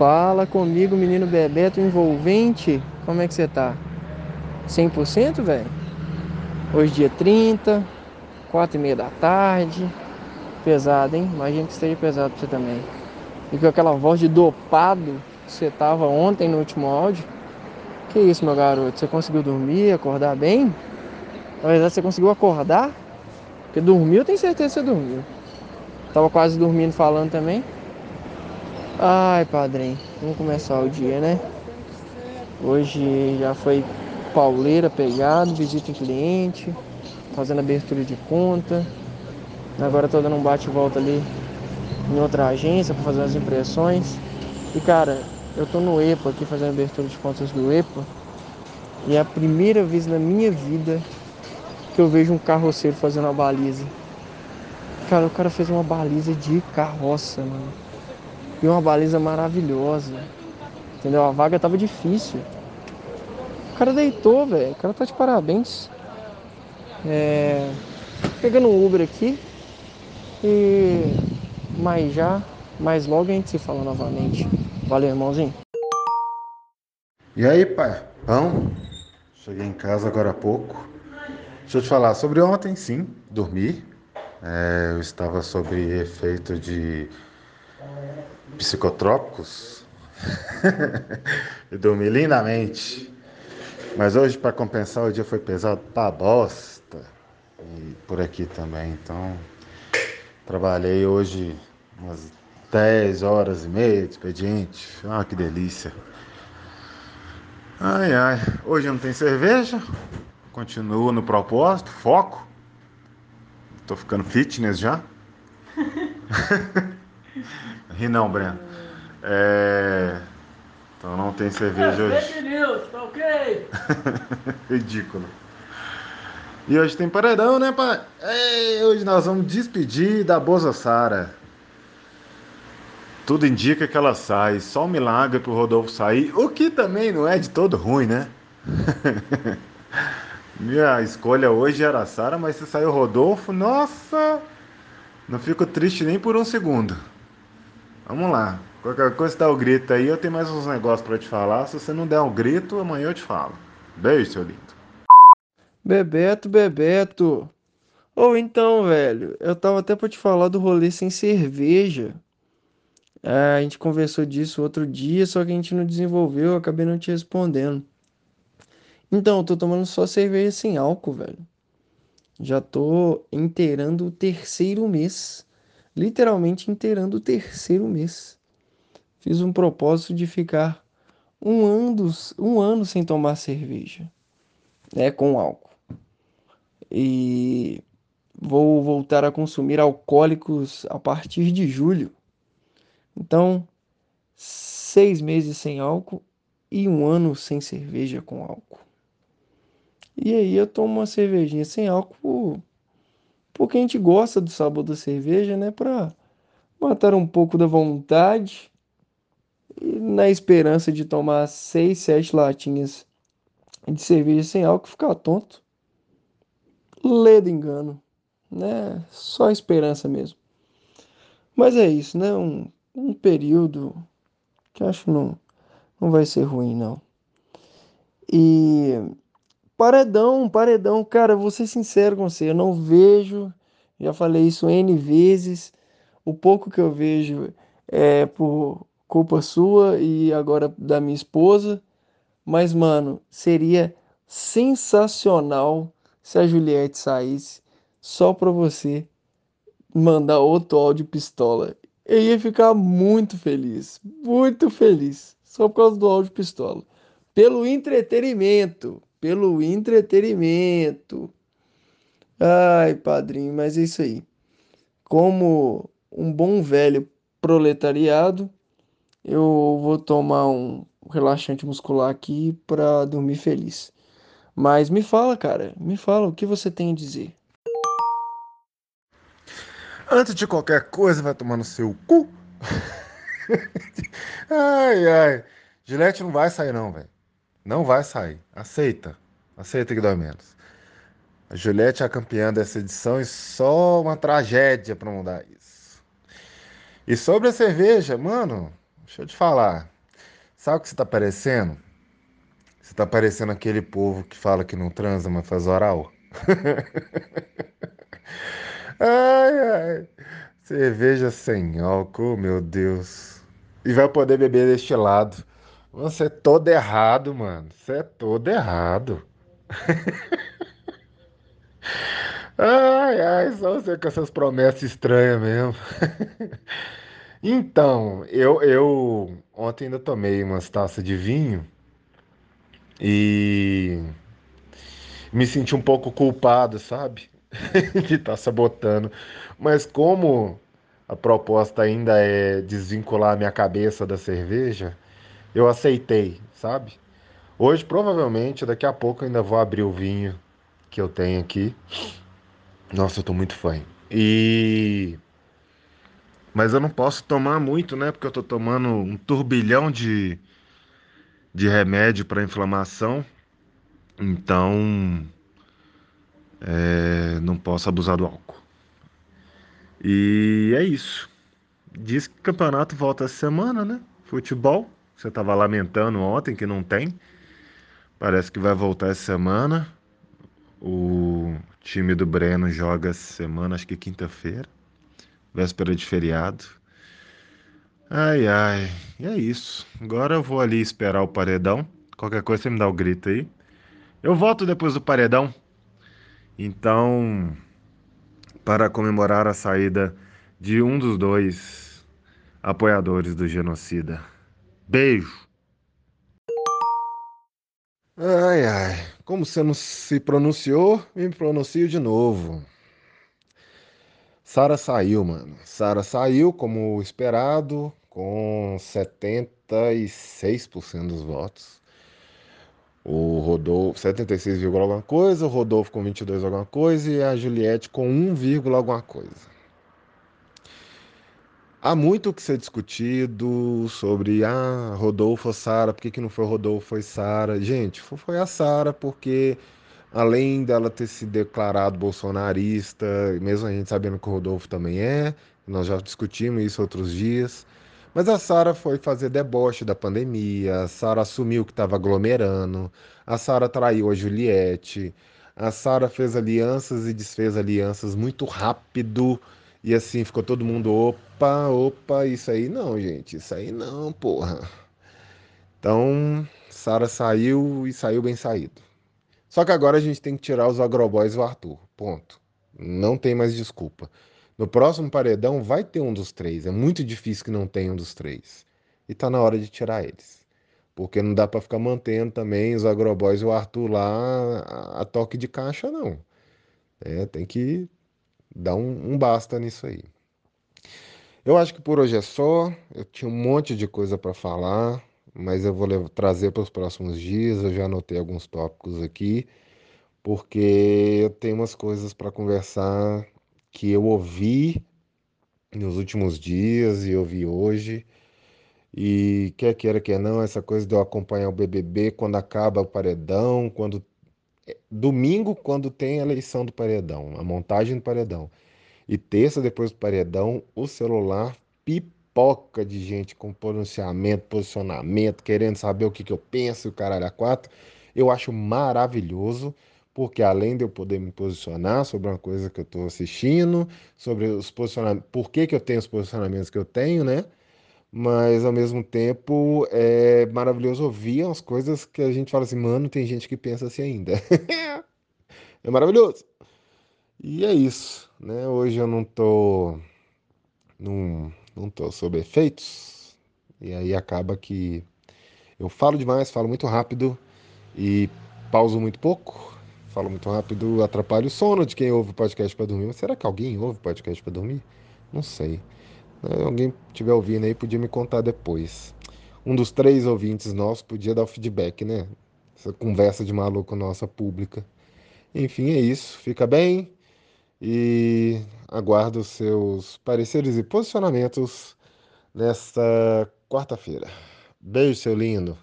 Fala comigo, menino Bebeto envolvente. Como é que você tá? 100%, velho? Hoje dia 30, 4 e meia da tarde. Pesado, hein? Imagina que esteja pesado pra você também. E com aquela voz de dopado que você tava ontem no último áudio. Que isso, meu garoto? Você conseguiu dormir, acordar bem? Na verdade, você conseguiu acordar? Porque dormiu, tenho certeza que você dormiu. Tava quase dormindo falando também. Ai, padrinho, vamos começar o dia, né? Hoje já foi pauleira pegado, visita em cliente, fazendo abertura de conta. Agora tô dando um bate volta ali em outra agência para fazer as impressões. E cara, eu tô no EPA aqui fazendo abertura de contas do EPA. E é a primeira vez na minha vida que eu vejo um carroceiro fazendo uma baliza. Cara, o cara fez uma baliza de carroça, mano. E uma baliza maravilhosa. Entendeu? A vaga tava difícil. O cara deitou, velho. O cara tá de parabéns. É... Pegando um Uber aqui. E mais já, mais logo a gente se fala novamente. Valeu, irmãozinho. E aí, pai? Pão? Cheguei em casa agora há pouco. Deixa eu te falar sobre ontem, sim, dormi. É, eu estava sob efeito de psicotrópicos e dormi lindamente. Mas hoje, para compensar, o dia foi pesado pra bosta. E por aqui também. Então, trabalhei hoje umas 10 horas e meia de expediente. Ah, que delícia. Ai, ai. Hoje não tem cerveja. Continuo no propósito, foco. Tô ficando fitness já. Ri não, Breno. É... Então não tem cerveja hoje. Fake news, tá ok? Ridículo. E hoje tem paredão, né, pai? Ei, hoje nós vamos despedir da Boza Sara. Tudo indica que ela sai. Só um milagre pro Rodolfo sair. O que também não é de todo ruim, né? Minha escolha hoje era a Sara, mas se saiu o Rodolfo, nossa! Não fico triste nem por um segundo. Vamos lá. Qualquer coisa dá o grito aí, eu tenho mais uns negócios para te falar. Se você não der um grito, amanhã eu te falo. Beijo, seu lindo. Bebeto, Bebeto. Ou então, velho, eu tava até pra te falar do rolê sem cerveja. É, a gente conversou disso outro dia, só que a gente não desenvolveu, eu acabei não te respondendo. Então, eu tô tomando só cerveja sem álcool, velho. Já tô inteirando o terceiro mês. Literalmente inteirando o terceiro mês. Fiz um propósito de ficar um ano, um ano sem tomar cerveja. É, com álcool. E vou voltar a consumir alcoólicos a partir de julho. Então, seis meses sem álcool e um ano sem cerveja com álcool. E aí eu tomo uma cervejinha sem álcool porque a gente gosta do sabor da cerveja, né? Para matar um pouco da vontade e na esperança de tomar seis, sete latinhas de cerveja sem álcool ficar tonto. Ledo engano, né? Só esperança mesmo. Mas é isso, né? Um, um período que acho não não vai ser ruim não. E Paredão, paredão, cara, vou ser sincero com você, eu não vejo, já falei isso N vezes, o pouco que eu vejo é por culpa sua e agora da minha esposa, mas, mano, seria sensacional se a Juliette saísse só pra você mandar outro áudio pistola. Eu ia ficar muito feliz, muito feliz, só por causa do áudio pistola. Pelo entretenimento, pelo entretenimento. Ai, padrinho, mas é isso aí. Como um bom velho proletariado, eu vou tomar um relaxante muscular aqui para dormir feliz. Mas me fala, cara, me fala o que você tem a dizer. Antes de qualquer coisa, vai tomar no seu cu. ai, ai. Gilete não vai sair, não, velho. Não vai sair. Aceita. Aceita que dói menos. A Juliette é a campeã dessa edição e só uma tragédia para mudar isso. E sobre a cerveja, mano, deixa eu te falar. Sabe o que você tá parecendo? Você tá parecendo aquele povo que fala que não transa, mas faz oral. Ai, ai. Cerveja sem álcool, meu Deus. E vai poder beber deste lado. Você é todo errado, mano. Você é todo errado. Ai, ai, só você com essas promessas estranhas mesmo. Então, eu, eu ontem ainda tomei umas taças de vinho e me senti um pouco culpado, sabe? De estar sabotando. Mas como a proposta ainda é desvincular a minha cabeça da cerveja, eu aceitei, sabe? Hoje, provavelmente, daqui a pouco, eu ainda vou abrir o vinho que eu tenho aqui. Nossa, eu tô muito fã. E. Mas eu não posso tomar muito, né? Porque eu tô tomando um turbilhão de, de remédio para inflamação. Então. É... Não posso abusar do álcool. E é isso. Diz que o campeonato volta essa semana, né? Futebol. Você tava lamentando ontem que não tem. Parece que vai voltar essa semana. O time do Breno joga essa semana, acho que quinta-feira, véspera de feriado. Ai, ai, e é isso. Agora eu vou ali esperar o paredão. Qualquer coisa você me dá o grito aí. Eu volto depois do paredão. Então, para comemorar a saída de um dos dois apoiadores do genocida. Beijo! Ai, ai, como você não se pronunciou, me pronuncio de novo. Sara saiu, mano. Sara saiu, como esperado, com 76% dos votos. O Rodolfo, 76, alguma coisa, o Rodolfo com 22 alguma coisa e a Juliette com 1, alguma coisa. Há muito o que ser discutido sobre ah, Rodolfo ou Sara, por que, que não foi Rodolfo, foi Sara? Gente, foi a Sara porque além dela ter se declarado bolsonarista, mesmo a gente sabendo que o Rodolfo também é, nós já discutimos isso outros dias, mas a Sara foi fazer deboche da pandemia, a Sara assumiu que estava aglomerando, a Sara traiu a Juliette, a Sara fez alianças e desfez alianças muito rápido e assim ficou todo mundo, opa, opa, isso aí não, gente, isso aí não, porra. Então, Sara saiu e saiu bem saído. Só que agora a gente tem que tirar os agroboys do Arthur. Ponto. Não tem mais desculpa. No próximo paredão vai ter um dos três. É muito difícil que não tenha um dos três. E tá na hora de tirar eles. Porque não dá para ficar mantendo também os agroboys e o Arthur lá a toque de caixa, não. É, tem que Dá um, um basta nisso aí. Eu acho que por hoje é só. Eu tinha um monte de coisa para falar, mas eu vou levar, trazer para os próximos dias. Eu já anotei alguns tópicos aqui, porque eu tenho umas coisas para conversar que eu ouvi nos últimos dias e ouvi hoje. E quer queira, quer não, essa coisa de eu acompanhar o BBB quando acaba o paredão, quando domingo, quando tem a eleição do paredão, a montagem do paredão, e terça, depois do paredão, o celular pipoca de gente com pronunciamento, posicionamento, querendo saber o que, que eu penso, o caralho a quatro. Eu acho maravilhoso, porque além de eu poder me posicionar sobre uma coisa que eu estou assistindo, sobre os posicionamentos, por que, que eu tenho os posicionamentos que eu tenho, né? Mas ao mesmo tempo é maravilhoso ouvir as coisas que a gente fala assim, mano, tem gente que pensa assim ainda. é maravilhoso. E é isso, né? Hoje eu não tô não, não tô sob efeitos. E aí acaba que eu falo demais, falo muito rápido e pauso muito pouco. Falo muito rápido, atrapalho o sono de quem ouve podcast para dormir. Mas será que alguém ouve podcast para dormir? Não sei. Né? Alguém estiver ouvindo aí podia me contar depois. Um dos três ouvintes nossos podia dar o feedback, né? Essa conversa de maluco nossa pública. Enfim, é isso. Fica bem e aguardo seus pareceres e posicionamentos nesta quarta-feira. Beijo, seu lindo.